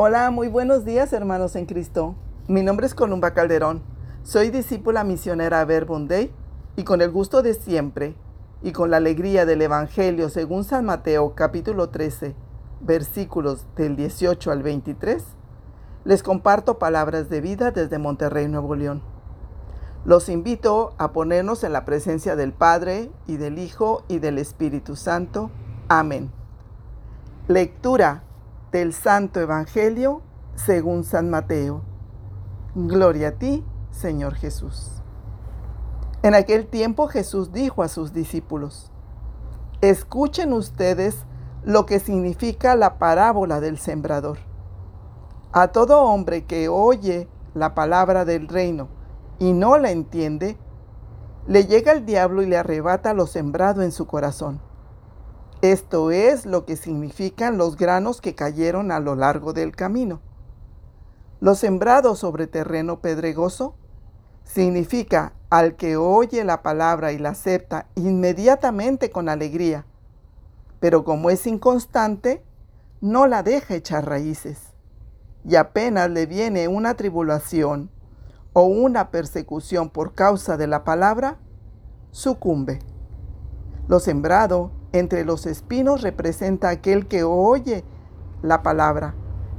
Hola, muy buenos días hermanos en Cristo. Mi nombre es Columba Calderón. Soy discípula misionera Verbum y con el gusto de siempre y con la alegría del Evangelio según San Mateo capítulo 13, versículos del 18 al 23, les comparto palabras de vida desde Monterrey, Nuevo León. Los invito a ponernos en la presencia del Padre y del Hijo y del Espíritu Santo. Amén. Lectura del Santo Evangelio según San Mateo. Gloria a ti, Señor Jesús. En aquel tiempo Jesús dijo a sus discípulos, escuchen ustedes lo que significa la parábola del sembrador. A todo hombre que oye la palabra del reino y no la entiende, le llega el diablo y le arrebata lo sembrado en su corazón. Esto es lo que significan los granos que cayeron a lo largo del camino. Los sembrados sobre terreno pedregoso significa al que oye la palabra y la acepta inmediatamente con alegría, pero como es inconstante, no la deja echar raíces. Y apenas le viene una tribulación o una persecución por causa de la palabra, sucumbe. Lo sembrado entre los espinos representa aquel que oye la palabra,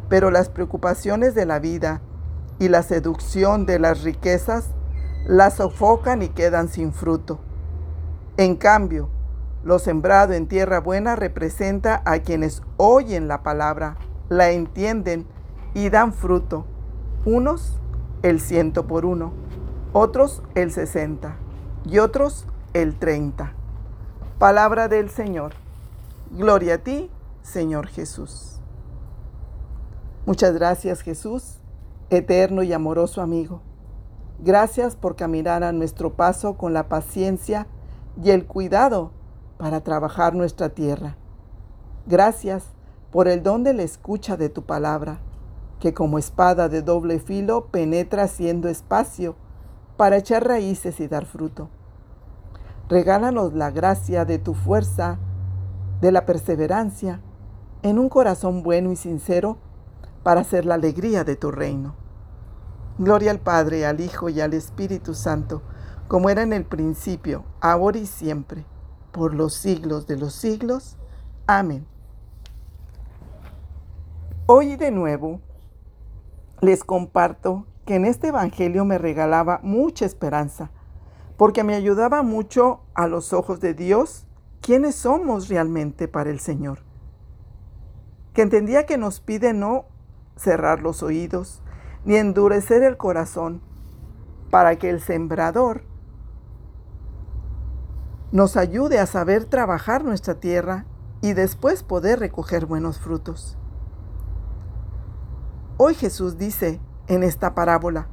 pero las preocupaciones de la vida y la seducción de las riquezas la sofocan y quedan sin fruto. En cambio, lo sembrado en tierra buena representa a quienes oyen la palabra, la entienden y dan fruto. Unos el ciento por uno, otros el sesenta y otros el treinta. Palabra del Señor. Gloria a ti, Señor Jesús. Muchas gracias Jesús, eterno y amoroso amigo. Gracias por caminar a nuestro paso con la paciencia y el cuidado para trabajar nuestra tierra. Gracias por el don de la escucha de tu palabra, que como espada de doble filo penetra haciendo espacio para echar raíces y dar fruto. Regálanos la gracia de tu fuerza, de la perseverancia, en un corazón bueno y sincero para hacer la alegría de tu reino. Gloria al Padre, al Hijo y al Espíritu Santo, como era en el principio, ahora y siempre, por los siglos de los siglos. Amén. Hoy de nuevo les comparto que en este Evangelio me regalaba mucha esperanza porque me ayudaba mucho a los ojos de Dios quiénes somos realmente para el Señor. Que entendía que nos pide no cerrar los oídos ni endurecer el corazón para que el sembrador nos ayude a saber trabajar nuestra tierra y después poder recoger buenos frutos. Hoy Jesús dice en esta parábola,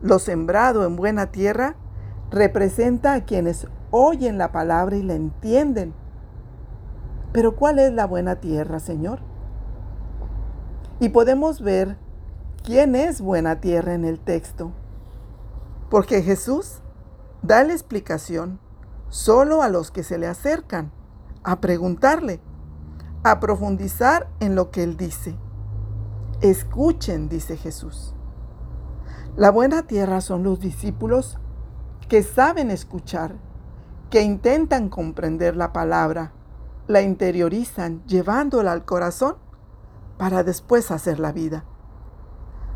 lo sembrado en buena tierra representa a quienes oyen la palabra y la entienden. Pero ¿cuál es la buena tierra, Señor? Y podemos ver quién es buena tierra en el texto. Porque Jesús da la explicación solo a los que se le acercan, a preguntarle, a profundizar en lo que él dice. Escuchen, dice Jesús. La buena tierra son los discípulos que saben escuchar, que intentan comprender la palabra, la interiorizan llevándola al corazón para después hacer la vida.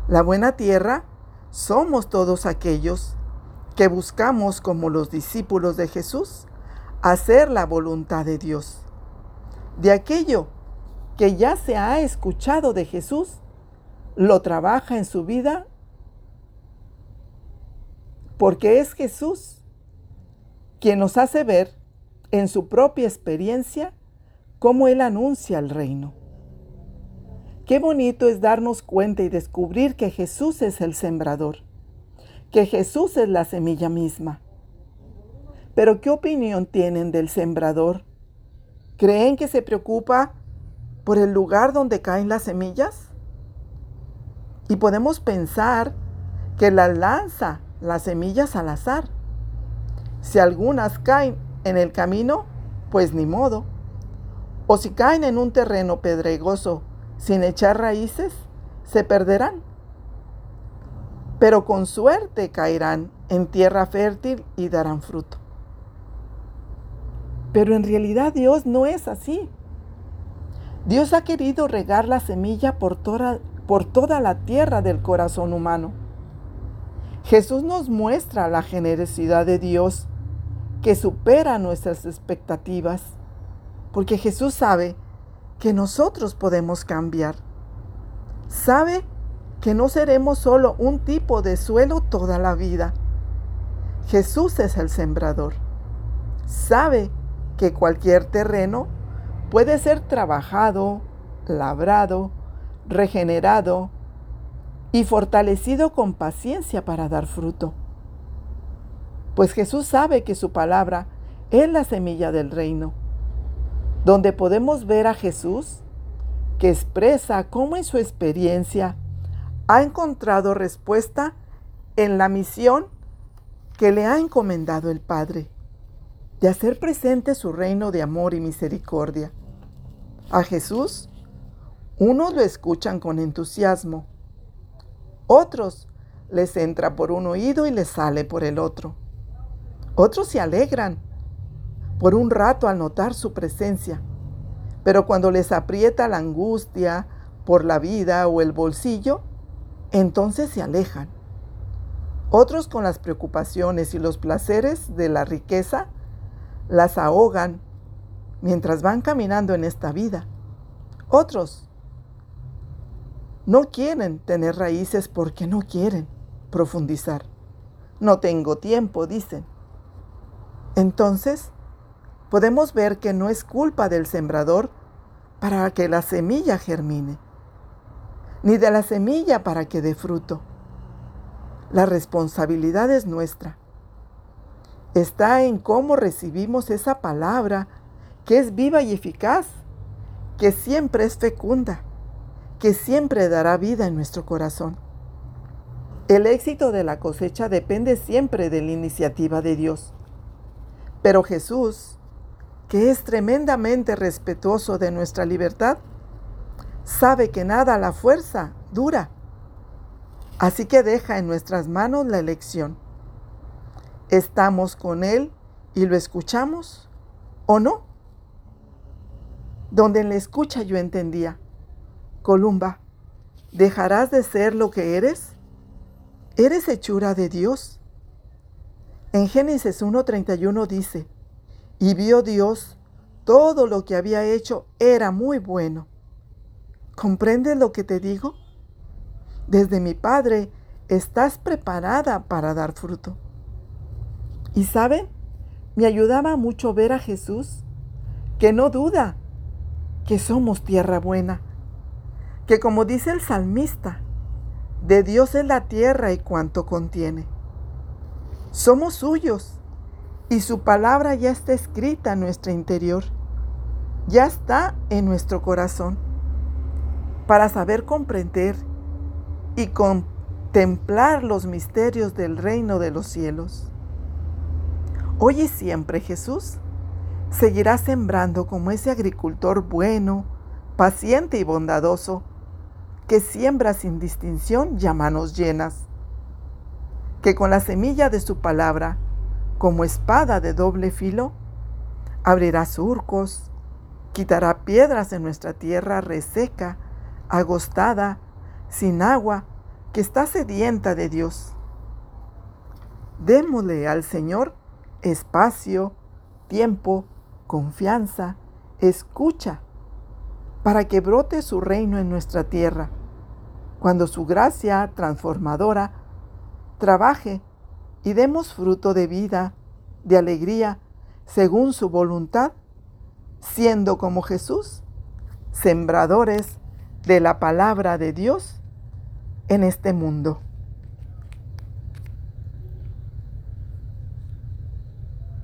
La buena tierra somos todos aquellos que buscamos como los discípulos de Jesús hacer la voluntad de Dios. De aquello que ya se ha escuchado de Jesús, lo trabaja en su vida porque es Jesús quien nos hace ver en su propia experiencia cómo Él anuncia el reino. Qué bonito es darnos cuenta y descubrir que Jesús es el sembrador, que Jesús es la semilla misma. Pero ¿qué opinión tienen del sembrador? ¿Creen que se preocupa por el lugar donde caen las semillas? Y podemos pensar que la lanza las semillas al azar. Si algunas caen en el camino, pues ni modo. O si caen en un terreno pedregoso sin echar raíces, se perderán, pero con suerte caerán en tierra fértil y darán fruto. Pero en realidad Dios no es así. Dios ha querido regar la semilla por toda, por toda la tierra del corazón humano. Jesús nos muestra la generosidad de Dios que supera nuestras expectativas, porque Jesús sabe que nosotros podemos cambiar. Sabe que no seremos solo un tipo de suelo toda la vida. Jesús es el sembrador. Sabe que cualquier terreno puede ser trabajado, labrado, regenerado y fortalecido con paciencia para dar fruto. Pues Jesús sabe que su palabra es la semilla del reino, donde podemos ver a Jesús que expresa cómo en su experiencia ha encontrado respuesta en la misión que le ha encomendado el Padre, de hacer presente su reino de amor y misericordia. A Jesús, unos lo escuchan con entusiasmo, otros les entra por un oído y les sale por el otro. Otros se alegran por un rato al notar su presencia, pero cuando les aprieta la angustia por la vida o el bolsillo, entonces se alejan. Otros con las preocupaciones y los placeres de la riqueza las ahogan mientras van caminando en esta vida. Otros no quieren tener raíces porque no quieren profundizar. No tengo tiempo, dicen. Entonces, podemos ver que no es culpa del sembrador para que la semilla germine, ni de la semilla para que dé fruto. La responsabilidad es nuestra. Está en cómo recibimos esa palabra que es viva y eficaz, que siempre es fecunda, que siempre dará vida en nuestro corazón. El éxito de la cosecha depende siempre de la iniciativa de Dios. Pero Jesús, que es tremendamente respetuoso de nuestra libertad, sabe que nada a la fuerza dura. Así que deja en nuestras manos la elección. ¿Estamos con Él y lo escuchamos o no? donde en la escucha yo entendía, Columba, ¿dejarás de ser lo que eres? Eres hechura de Dios. En Génesis 1.31 dice, y vio Dios todo lo que había hecho era muy bueno. ¿Comprendes lo que te digo? Desde mi Padre estás preparada para dar fruto. Y saben, me ayudaba mucho ver a Jesús, que no duda que somos tierra buena, que como dice el salmista, de Dios es la tierra y cuanto contiene. Somos suyos y su palabra ya está escrita en nuestro interior, ya está en nuestro corazón, para saber comprender y contemplar los misterios del reino de los cielos. Hoy y siempre Jesús seguirás sembrando como ese agricultor bueno, paciente y bondadoso, que siembra sin distinción y a manos llenas, que con la semilla de su palabra, como espada de doble filo, abrirá surcos, quitará piedras de nuestra tierra reseca, agostada, sin agua, que está sedienta de Dios. Démosle al Señor espacio, tiempo, confianza, escucha, para que brote su reino en nuestra tierra, cuando su gracia transformadora trabaje y demos fruto de vida, de alegría, según su voluntad, siendo como Jesús, sembradores de la palabra de Dios en este mundo.